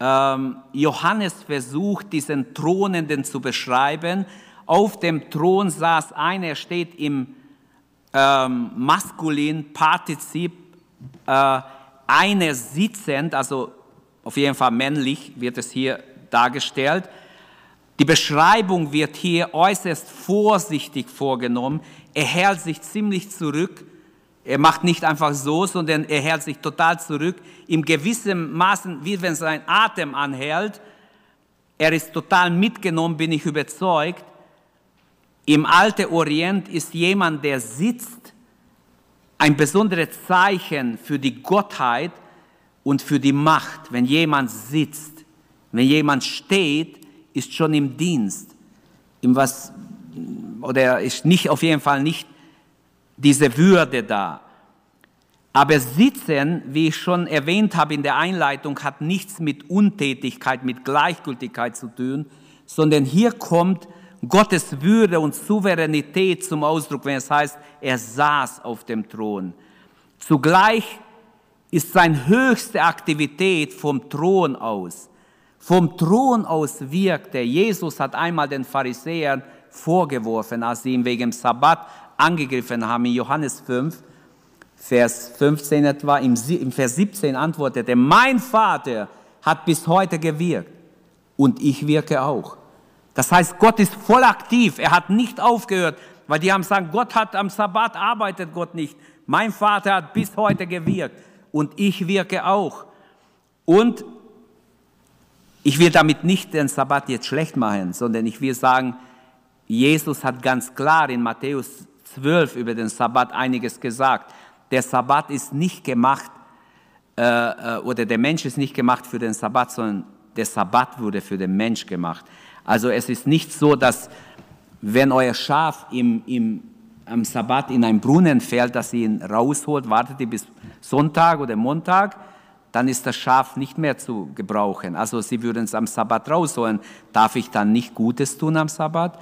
Ähm, Johannes versucht, diesen Thronenden zu beschreiben. Auf dem Thron saß einer, er steht im ähm, maskulin Partizip, äh, einer sitzend, also auf jeden Fall männlich wird es hier dargestellt. Die Beschreibung wird hier äußerst vorsichtig vorgenommen. Er hält sich ziemlich zurück. Er macht nicht einfach so, sondern er hält sich total zurück. Im gewissen Maßen, wie wenn sein Atem anhält. Er ist total mitgenommen, bin ich überzeugt. Im Alten Orient ist jemand, der sitzt, ein besonderes Zeichen für die Gottheit und für die Macht. Wenn jemand sitzt, wenn jemand steht, ist schon im Dienst, im was, oder ist nicht, auf jeden Fall nicht diese Würde da. Aber Sitzen, wie ich schon erwähnt habe in der Einleitung, hat nichts mit Untätigkeit, mit Gleichgültigkeit zu tun, sondern hier kommt Gottes Würde und Souveränität zum Ausdruck, wenn es heißt, er saß auf dem Thron. Zugleich ist seine höchste Aktivität vom Thron aus. Vom Thron aus wirkt er. Jesus hat einmal den Pharisäern vorgeworfen, als sie ihn wegen Sabbat angegriffen haben, in Johannes 5, Vers 15 etwa, im Vers 17 antwortet er, mein Vater hat bis heute gewirkt und ich wirke auch. Das heißt, Gott ist voll aktiv, er hat nicht aufgehört, weil die haben gesagt, Gott hat am Sabbat, arbeitet Gott nicht. Mein Vater hat bis heute gewirkt und ich wirke auch. Und ich will damit nicht den Sabbat jetzt schlecht machen, sondern ich will sagen, Jesus hat ganz klar in Matthäus 12 über den Sabbat einiges gesagt. Der Sabbat ist nicht gemacht, äh, äh, oder der Mensch ist nicht gemacht für den Sabbat, sondern der Sabbat wurde für den Mensch gemacht. Also es ist nicht so, dass wenn euer Schaf im, im, am Sabbat in einen Brunnen fällt, dass ihr ihn rausholt, wartet ihr bis Sonntag oder Montag, dann ist das Schaf nicht mehr zu gebrauchen. Also sie würden es am Sabbat rausholen. Darf ich dann nicht Gutes tun am Sabbat?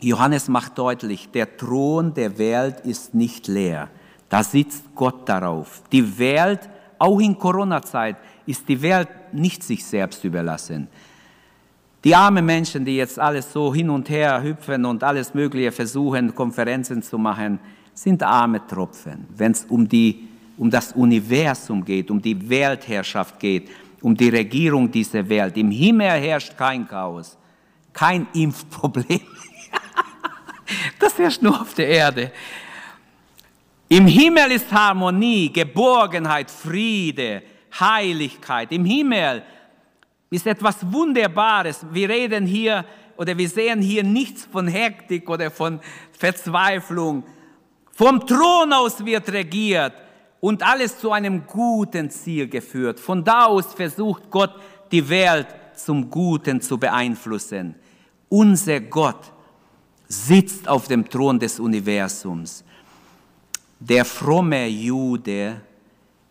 Johannes macht deutlich, der Thron der Welt ist nicht leer. Da sitzt Gott darauf. Die Welt, auch in Corona-Zeit, ist die Welt nicht sich selbst überlassen. Die armen Menschen, die jetzt alles so hin und her hüpfen und alles Mögliche versuchen, Konferenzen zu machen, sind arme Tropfen, wenn es um, um das Universum geht, um die Weltherrschaft geht, um die Regierung dieser Welt. Im Himmel herrscht kein Chaos, kein Impfproblem. *laughs* *laughs* das herrscht nur auf der Erde. Im Himmel ist Harmonie, Geborgenheit, Friede, Heiligkeit. Im Himmel ist etwas Wunderbares. Wir reden hier oder wir sehen hier nichts von Hektik oder von Verzweiflung. Vom Thron aus wird regiert und alles zu einem guten Ziel geführt. Von da aus versucht Gott, die Welt zum Guten zu beeinflussen. Unser Gott sitzt auf dem Thron des Universums. Der fromme Jude,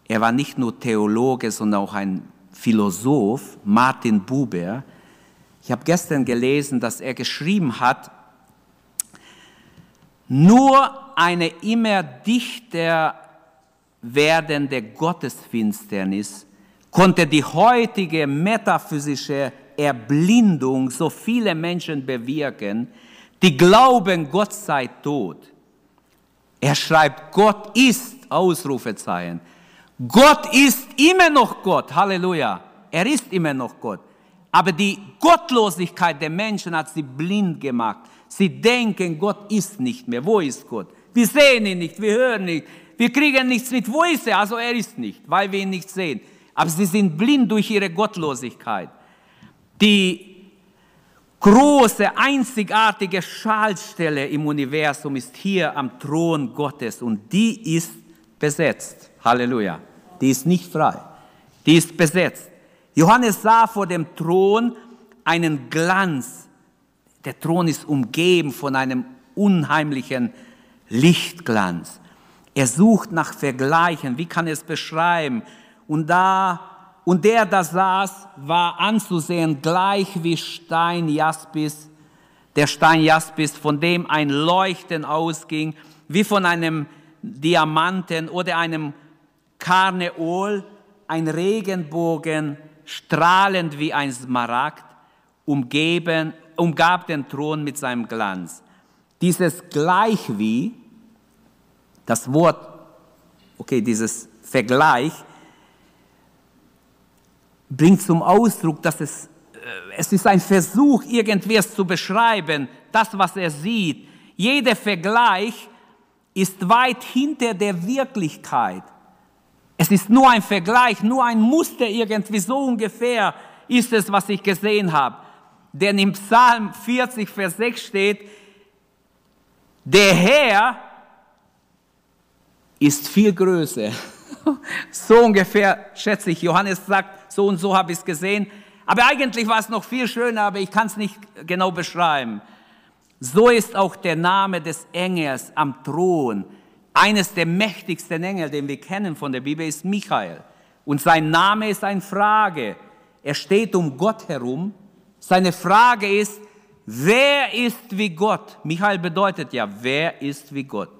er war nicht nur Theologe, sondern auch ein Philosoph, Martin Buber. Ich habe gestern gelesen, dass er geschrieben hat, nur eine immer dichter werdende Gottesfinsternis konnte die heutige metaphysische Erblindung so viele Menschen bewirken, die glauben, Gott sei tot. Er schreibt, Gott ist, Ausrufezeichen. Gott ist immer noch Gott, Halleluja. Er ist immer noch Gott. Aber die Gottlosigkeit der Menschen hat sie blind gemacht. Sie denken, Gott ist nicht mehr. Wo ist Gott? Wir sehen ihn nicht, wir hören nicht, wir kriegen nichts mit. Wo ist er? Also er ist nicht, weil wir ihn nicht sehen. Aber sie sind blind durch ihre Gottlosigkeit. Die große, einzigartige Schaltstelle im Universum ist hier am Thron Gottes und die ist besetzt. Halleluja. Die ist nicht frei. Die ist besetzt. Johannes sah vor dem Thron einen Glanz. Der Thron ist umgeben von einem unheimlichen Lichtglanz. Er sucht nach Vergleichen. Wie kann er es beschreiben? Und da und der da saß, war anzusehen gleich wie Stein Jaspis, der Stein Jaspis, von dem ein Leuchten ausging, wie von einem Diamanten oder einem Karneol, ein Regenbogen, strahlend wie ein Smaragd, umgeben, umgab den Thron mit seinem Glanz. Dieses gleich wie, das Wort, okay, dieses Vergleich, bringt zum Ausdruck, dass es, äh, es ist ein Versuch, irgendwas zu beschreiben, das, was er sieht. Jeder Vergleich ist weit hinter der Wirklichkeit. Es ist nur ein Vergleich, nur ein Muster irgendwie, so ungefähr ist es, was ich gesehen habe. Denn im Psalm 40, Vers 6 steht, der Herr ist viel größer. *laughs* So ungefähr schätze ich. Johannes sagt, so und so habe ich es gesehen. Aber eigentlich war es noch viel schöner, aber ich kann es nicht genau beschreiben. So ist auch der Name des Engels am Thron. Eines der mächtigsten Engel, den wir kennen von der Bibel, ist Michael. Und sein Name ist eine Frage. Er steht um Gott herum. Seine Frage ist, wer ist wie Gott? Michael bedeutet ja, wer ist wie Gott?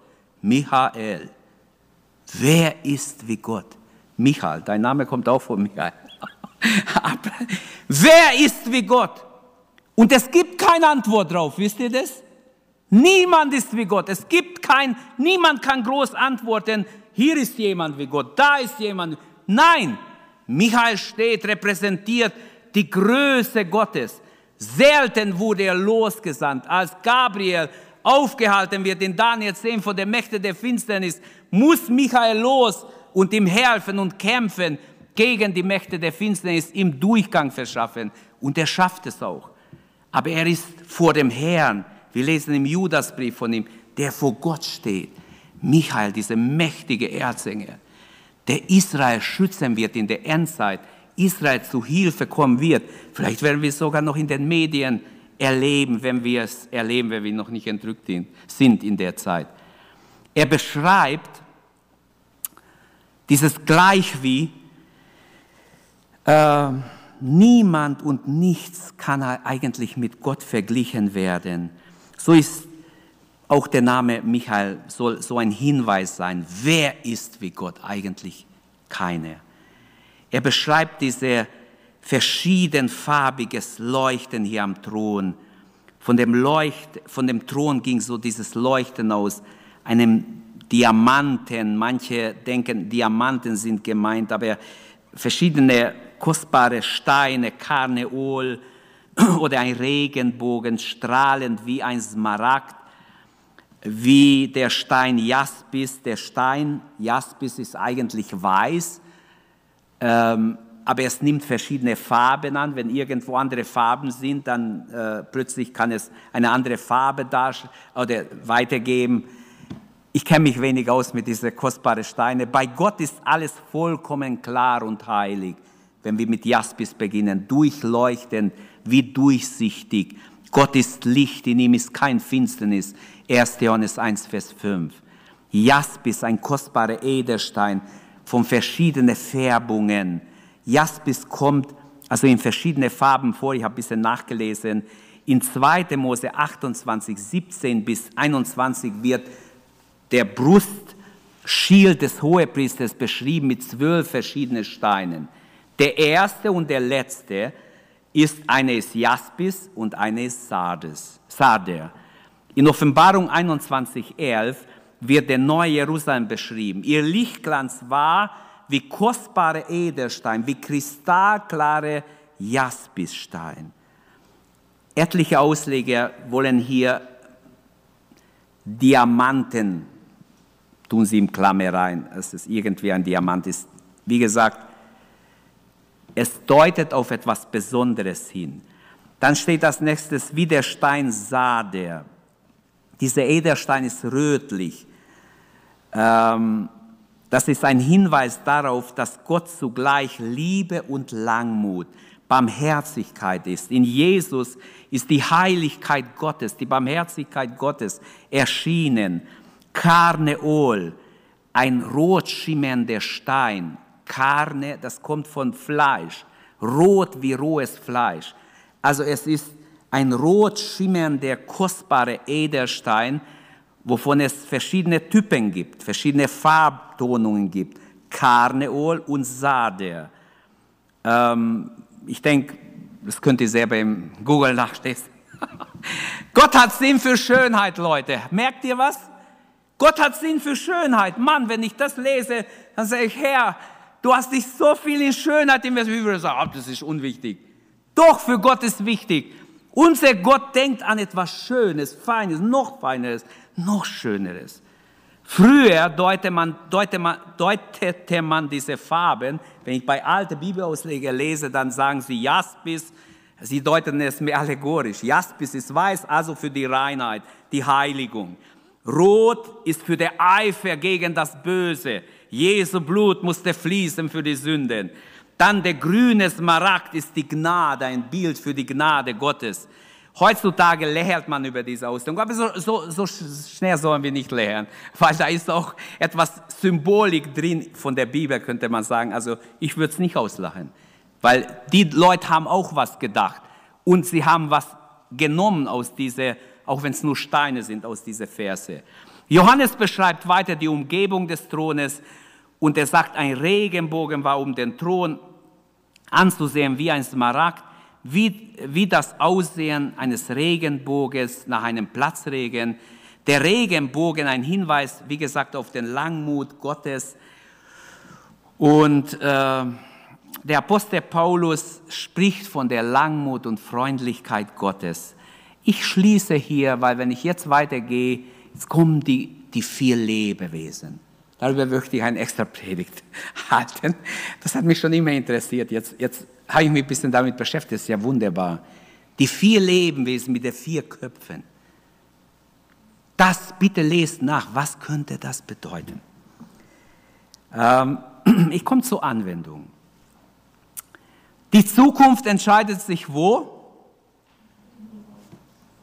Michael. Wer ist wie Gott? Michael, dein Name kommt auch von Michael. *laughs* Wer ist wie Gott? Und es gibt keine Antwort drauf, wisst ihr das? Niemand ist wie Gott. Es gibt kein, niemand kann groß antworten, hier ist jemand wie Gott, da ist jemand. Nein, Michael steht, repräsentiert die Größe Gottes. Selten wurde er losgesandt. Als Gabriel aufgehalten wird in Daniel 10 von der Mächte der Finsternis, muss Michael los und ihm helfen und kämpfen gegen die Mächte der Finsternis im Durchgang verschaffen. Und er schafft es auch. Aber er ist vor dem Herrn. Wir lesen im Judasbrief von ihm, der vor Gott steht. Michael, dieser mächtige Erzengel, der Israel schützen wird in der Endzeit, Israel zu Hilfe kommen wird. Vielleicht werden wir es sogar noch in den Medien erleben, wenn wir es erleben, wenn wir noch nicht entrückt sind in der Zeit. Er beschreibt dieses Gleich wie, äh, niemand und nichts kann eigentlich mit Gott verglichen werden. So ist auch der Name Michael soll so ein Hinweis sein. Wer ist wie Gott? Eigentlich keiner. Er beschreibt diese verschiedenfarbiges Leuchten hier am Thron. Von dem, Leucht, von dem Thron ging so dieses Leuchten aus, einem Diamanten. Manche denken, Diamanten sind gemeint, aber verschiedene kostbare Steine, Karneol *clears throat* oder ein Regenbogen, strahlend wie ein Smaragd, wie der Stein Jaspis. Der Stein Jaspis ist eigentlich weiß, ähm, aber es nimmt verschiedene Farben an. Wenn irgendwo andere Farben sind, dann äh, plötzlich kann es eine andere Farbe oder weitergeben. Ich kenne mich wenig aus mit diesen kostbaren Steinen. Bei Gott ist alles vollkommen klar und heilig, wenn wir mit Jaspis beginnen, durchleuchtend, wie durchsichtig. Gott ist Licht, in ihm ist kein Finsternis. 1. Johannes 1, Vers 5. Jaspis, ein kostbarer Edelstein von verschiedenen Färbungen. Jaspis kommt also in verschiedene Farben vor. Ich habe ein bisschen nachgelesen. In 2. Mose 28, 17 bis 21 wird der Brustschild des Hohepriesters beschrieben mit zwölf verschiedenen Steinen. Der erste und der letzte ist eine ist Jaspis und eine ist Sardes, Sarder. In Offenbarung 21,11 wird der neue Jerusalem beschrieben. Ihr Lichtglanz war wie kostbare Edelstein, wie kristallklare Jaspisstein. Etliche Ausleger wollen hier Diamanten tun sie im Klammer rein, dass es irgendwie ein Diamant ist. Wie gesagt, es deutet auf etwas Besonderes hin. Dann steht das nächstes, wie der Stein sah der. Dieser Edelstein ist rötlich. Ähm, das ist ein Hinweis darauf, dass Gott zugleich Liebe und Langmut, Barmherzigkeit ist. In Jesus ist die Heiligkeit Gottes, die Barmherzigkeit Gottes erschienen. Karneol, ein rot schimmernder Stein. Karne, das kommt von Fleisch, rot wie rohes Fleisch. Also es ist ein rot schimmernder, kostbarer Edelstein, wovon es verschiedene Typen gibt, verschiedene Farbtonungen gibt. Karneol und Sader. Ähm, ich denke, das könnt ihr selber im Google nachlesen. *laughs* Gott hat Sinn für Schönheit, Leute. Merkt ihr was? Gott hat Sinn für Schönheit. Mann, wenn ich das lese, dann sage ich, Herr, du hast dich so viel in Schönheit investiert. Ich würde sagen, das ist unwichtig. Doch, für Gott ist wichtig. Unser Gott denkt an etwas Schönes, Feines, noch Feineres, noch Schöneres. Früher deutete man, deutete, man, deutete man diese Farben, wenn ich bei alten Bibelausleger lese, dann sagen sie Jaspis, sie deuten es mehr *laughs* allegorisch. Jaspis ist weiß, also für die Reinheit, die Heiligung. Rot ist für den Eifer gegen das Böse. Jesu Blut musste fließen für die Sünden. Dann der grüne Smaragd ist die Gnade, ein Bild für die Gnade Gottes. Heutzutage lächelt man über diese Ausstellung, aber so, so, so schnell sollen wir nicht lächeln, weil da ist auch etwas Symbolik drin von der Bibel, könnte man sagen. Also ich würde es nicht auslachen, weil die Leute haben auch was gedacht und sie haben was genommen aus dieser, auch wenn es nur Steine sind, aus dieser Verse. Johannes beschreibt weiter die Umgebung des Thrones und er sagt, ein Regenbogen war um den Thron anzusehen wie ein Smaragd wie, wie das Aussehen eines Regenbogens nach einem Platzregen. Der Regenbogen ein Hinweis, wie gesagt, auf den Langmut Gottes. Und äh, der Apostel Paulus spricht von der Langmut und Freundlichkeit Gottes. Ich schließe hier, weil wenn ich jetzt weitergehe, jetzt kommen die, die vier Lebewesen. Darüber möchte ich eine extra Predigt *laughs* halten. Das hat mich schon immer interessiert. Jetzt, jetzt habe ich mich ein bisschen damit beschäftigt, das ist ja wunderbar. Die vier Lebewesen mit den vier Köpfen. Das bitte lest nach, was könnte das bedeuten? Ähm, *clears throat* ich komme zur Anwendung. Die Zukunft entscheidet sich wo?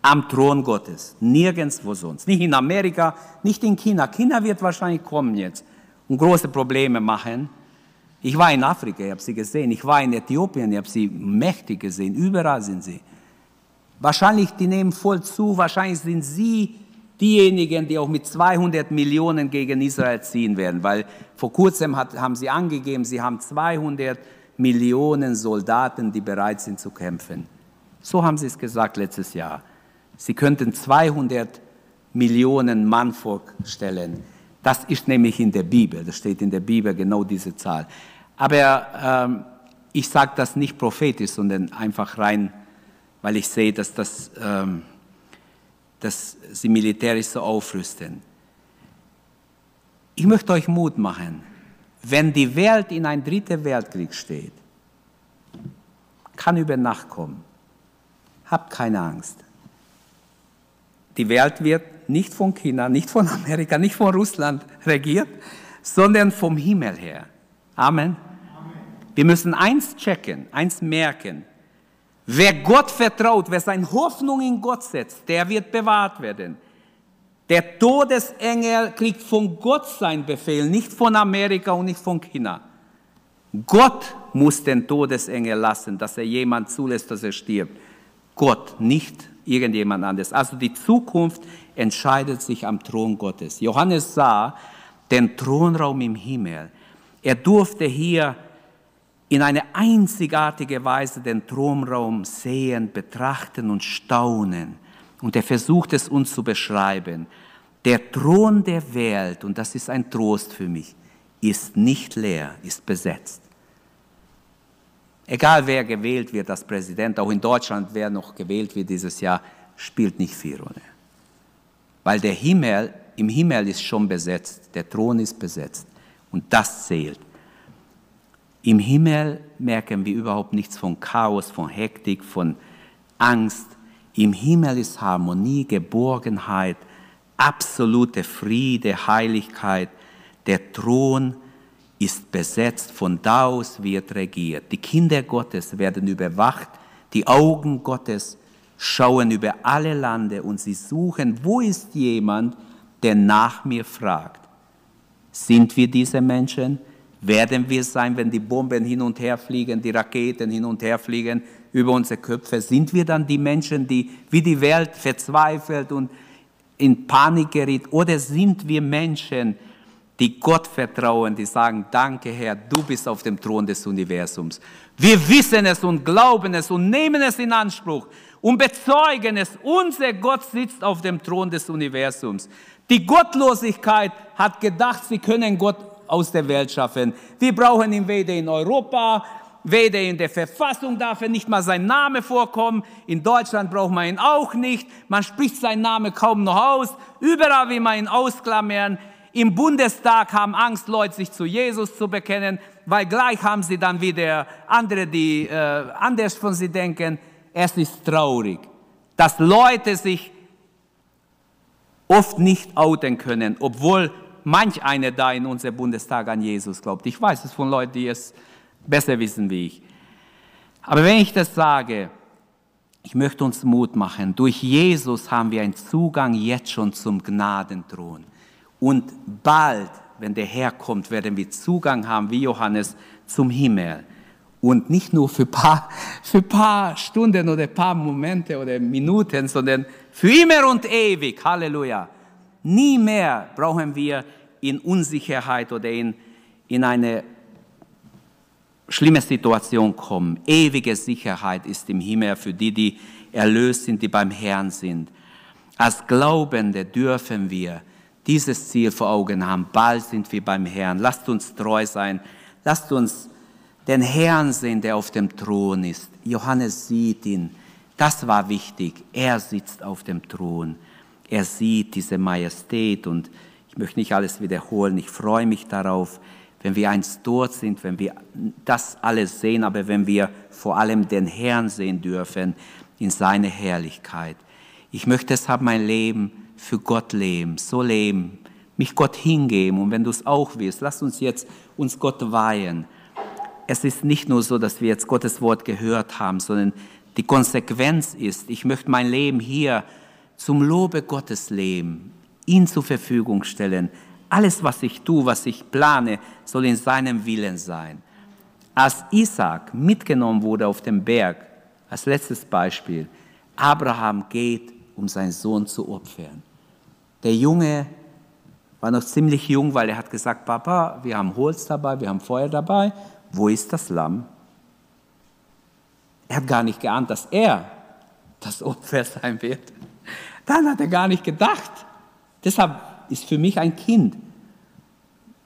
Am Thron Gottes. Nirgendwo sonst. Nicht in Amerika, nicht in China. China wird wahrscheinlich kommen jetzt und große Probleme machen. Ich war in Afrika, ich habe sie gesehen. Ich war in Äthiopien, ich habe sie mächtig gesehen. Überall sind sie. Wahrscheinlich, die nehmen voll zu. Wahrscheinlich sind sie diejenigen, die auch mit 200 Millionen gegen Israel ziehen werden. Weil vor kurzem hat, haben sie angegeben, sie haben 200 Millionen Soldaten, die bereit sind zu kämpfen. So haben sie es gesagt letztes Jahr. Sie könnten 200 Millionen Mann vorstellen. Das ist nämlich in der Bibel, das steht in der Bibel genau diese Zahl. Aber ähm, ich sage das nicht prophetisch, sondern einfach rein, weil ich sehe, dass, das, ähm, dass sie militärisch so aufrüsten. Ich möchte euch Mut machen, wenn die Welt in ein dritter Weltkrieg steht, kann über Nacht kommen. Habt keine Angst. Die Welt wird nicht von China, nicht von Amerika, nicht von Russland regiert, sondern vom Himmel her. Amen. Wir müssen eins checken, eins merken. Wer Gott vertraut, wer seine Hoffnung in Gott setzt, der wird bewahrt werden. Der Todesengel kriegt von Gott sein Befehl, nicht von Amerika und nicht von China. Gott muss den Todesengel lassen, dass er jemand zulässt, dass er stirbt. Gott, nicht irgendjemand anderes. Also die Zukunft entscheidet sich am Thron Gottes. Johannes sah den Thronraum im Himmel. Er durfte hier in eine einzigartige Weise den Thronraum sehen, betrachten und staunen. Und er versucht es uns zu beschreiben. Der Thron der Welt, und das ist ein Trost für mich, ist nicht leer, ist besetzt. Egal wer gewählt wird als Präsident, auch in Deutschland, wer noch gewählt wird dieses Jahr, spielt nicht viel Rolle. Weil der Himmel, im Himmel ist schon besetzt, der Thron ist besetzt und das zählt. Im Himmel merken wir überhaupt nichts von Chaos, von Hektik, von Angst. Im Himmel ist Harmonie, Geborgenheit, absolute Friede, Heiligkeit. Der Thron ist besetzt, von da aus wird regiert. Die Kinder Gottes werden überwacht, die Augen Gottes schauen über alle Lande und sie suchen, wo ist jemand, der nach mir fragt. Sind wir diese Menschen? Werden wir sein, wenn die Bomben hin und her fliegen, die Raketen hin und her fliegen über unsere Köpfe? Sind wir dann die Menschen, die wie die Welt verzweifelt und in Panik geriet? Oder sind wir Menschen, die Gott vertrauen, die sagen, danke Herr, du bist auf dem Thron des Universums. Wir wissen es und glauben es und nehmen es in Anspruch und bezeugen es, unser Gott sitzt auf dem Thron des Universums. Die Gottlosigkeit hat gedacht, sie können Gott aus der Welt schaffen. Wir brauchen ihn weder in Europa, weder in der Verfassung darf er nicht mal sein Name vorkommen. In Deutschland braucht man ihn auch nicht. Man spricht seinen Namen kaum noch aus. Überall will man ihn ausklammern. Im Bundestag haben Angst, Leute sich zu Jesus zu bekennen, weil gleich haben sie dann wieder andere, die äh, anders von sie denken. Es ist traurig, dass Leute sich oft nicht outen können, obwohl manch einer da in unserem Bundestag an Jesus glaubt. Ich weiß es von Leuten, die es besser wissen wie ich. Aber wenn ich das sage, ich möchte uns Mut machen. Durch Jesus haben wir einen Zugang jetzt schon zum Gnadenthron. Und bald, wenn der Herr kommt, werden wir Zugang haben, wie Johannes, zum Himmel. Und nicht nur für ein paar, *laughs* für paar Stunden oder ein paar Momente oder Minuten, sondern für immer und ewig. Halleluja. Nie mehr brauchen wir in Unsicherheit oder in, in eine schlimme Situation kommen. Ewige Sicherheit ist im Himmel für die, die erlöst sind, die beim Herrn sind. Als Glaubende dürfen wir dieses Ziel vor Augen haben. Bald sind wir beim Herrn. Lasst uns treu sein. Lasst uns den Herrn sehen, der auf dem Thron ist. Johannes sieht ihn. Das war wichtig. Er sitzt auf dem Thron. Er sieht diese Majestät und ich möchte nicht alles wiederholen. Ich freue mich darauf, wenn wir einst dort sind, wenn wir das alles sehen, aber wenn wir vor allem den Herrn sehen dürfen in seiner Herrlichkeit. Ich möchte deshalb mein Leben für Gott leben, so leben, mich Gott hingeben. Und wenn du es auch willst, lass uns jetzt uns Gott weihen. Es ist nicht nur so, dass wir jetzt Gottes Wort gehört haben, sondern die Konsequenz ist, ich möchte mein Leben hier zum Lobe Gottes leben, ihn zur Verfügung stellen. Alles, was ich tue, was ich plane, soll in seinem Willen sein. Als Isaac mitgenommen wurde auf dem Berg, als letztes Beispiel, Abraham geht, um seinen Sohn zu opfern. Der Junge war noch ziemlich jung, weil er hat gesagt, Papa, wir haben Holz dabei, wir haben Feuer dabei. Wo ist das Lamm? Er hat gar nicht geahnt, dass er das Opfer *laughs* sein wird. Dann hat er gar nicht gedacht. Deshalb ist für mich ein Kind.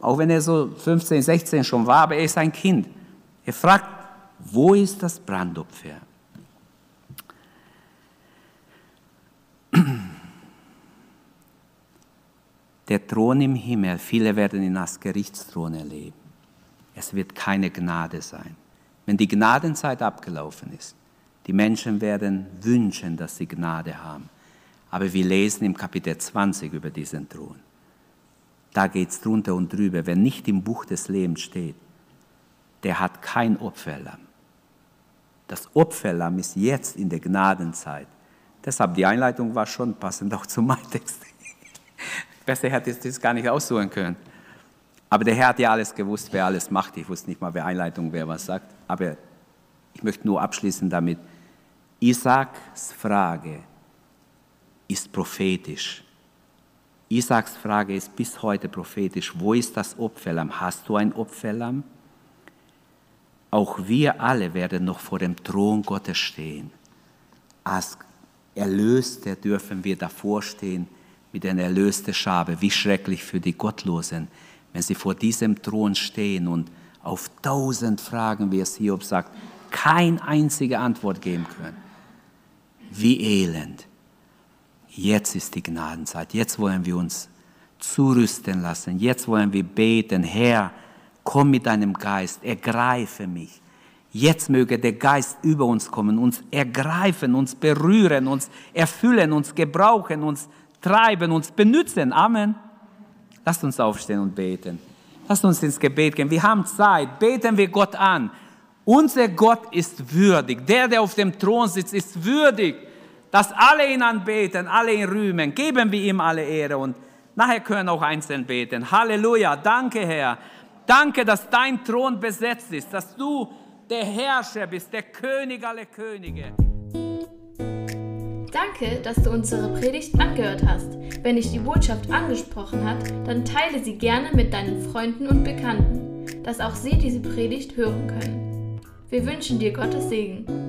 Auch wenn er so 15, 16 schon war, aber er ist ein Kind. Er fragt, wo ist das Brandopfer? Der Thron im Himmel, viele werden ihn als Gerichtsthron erleben. Es wird keine Gnade sein. Wenn die Gnadenzeit abgelaufen ist, die Menschen werden wünschen, dass sie Gnade haben. Aber wir lesen im Kapitel 20 über diesen Thron. Da geht es drunter und drüber. Wer nicht im Buch des Lebens steht, der hat kein Opferlamm. Das Opferlamm ist jetzt in der Gnadenzeit. Deshalb die Einleitung war schon passend auch zu meinem Text. *laughs* Besser hätte ich das gar nicht aussuchen können. Aber der Herr hat ja alles gewusst, wer alles macht. Ich wusste nicht mal, wer Einleitung, wer was sagt. Aber ich möchte nur abschließen damit. Isaaks Frage ist prophetisch. Isaaks Frage ist bis heute prophetisch. Wo ist das Opferlamm? Hast du ein Opferlamm? Auch wir alle werden noch vor dem Thron Gottes stehen. Als Erlöste dürfen wir davor stehen mit einer erlösten Schabe. Wie schrecklich für die Gottlosen, wenn sie vor diesem Thron stehen und auf tausend Fragen, wie es Hiob sagt, keine einzige Antwort geben können. Wie elend. Jetzt ist die Gnadenzeit. Jetzt wollen wir uns zurüsten lassen. Jetzt wollen wir beten, Herr, komm mit deinem Geist, ergreife mich. Jetzt möge der Geist über uns kommen, uns ergreifen, uns berühren, uns erfüllen, uns gebrauchen, uns treiben, uns benutzen. Amen. Lasst uns aufstehen und beten. Lasst uns ins Gebet gehen. Wir haben Zeit. Beten wir Gott an. Unser Gott ist würdig. Der, der auf dem Thron sitzt, ist würdig, dass alle ihn anbeten, alle ihn rühmen. Geben wir ihm alle Ehre und nachher können auch einzeln beten. Halleluja. Danke, Herr. Danke, dass dein Thron besetzt ist, dass du der Herrscher bist, der König aller Könige. Danke, dass du unsere Predigt angehört hast. Wenn dich die Botschaft angesprochen hat, dann teile sie gerne mit deinen Freunden und Bekannten, dass auch sie diese Predigt hören können. Wir wünschen dir Gottes Segen.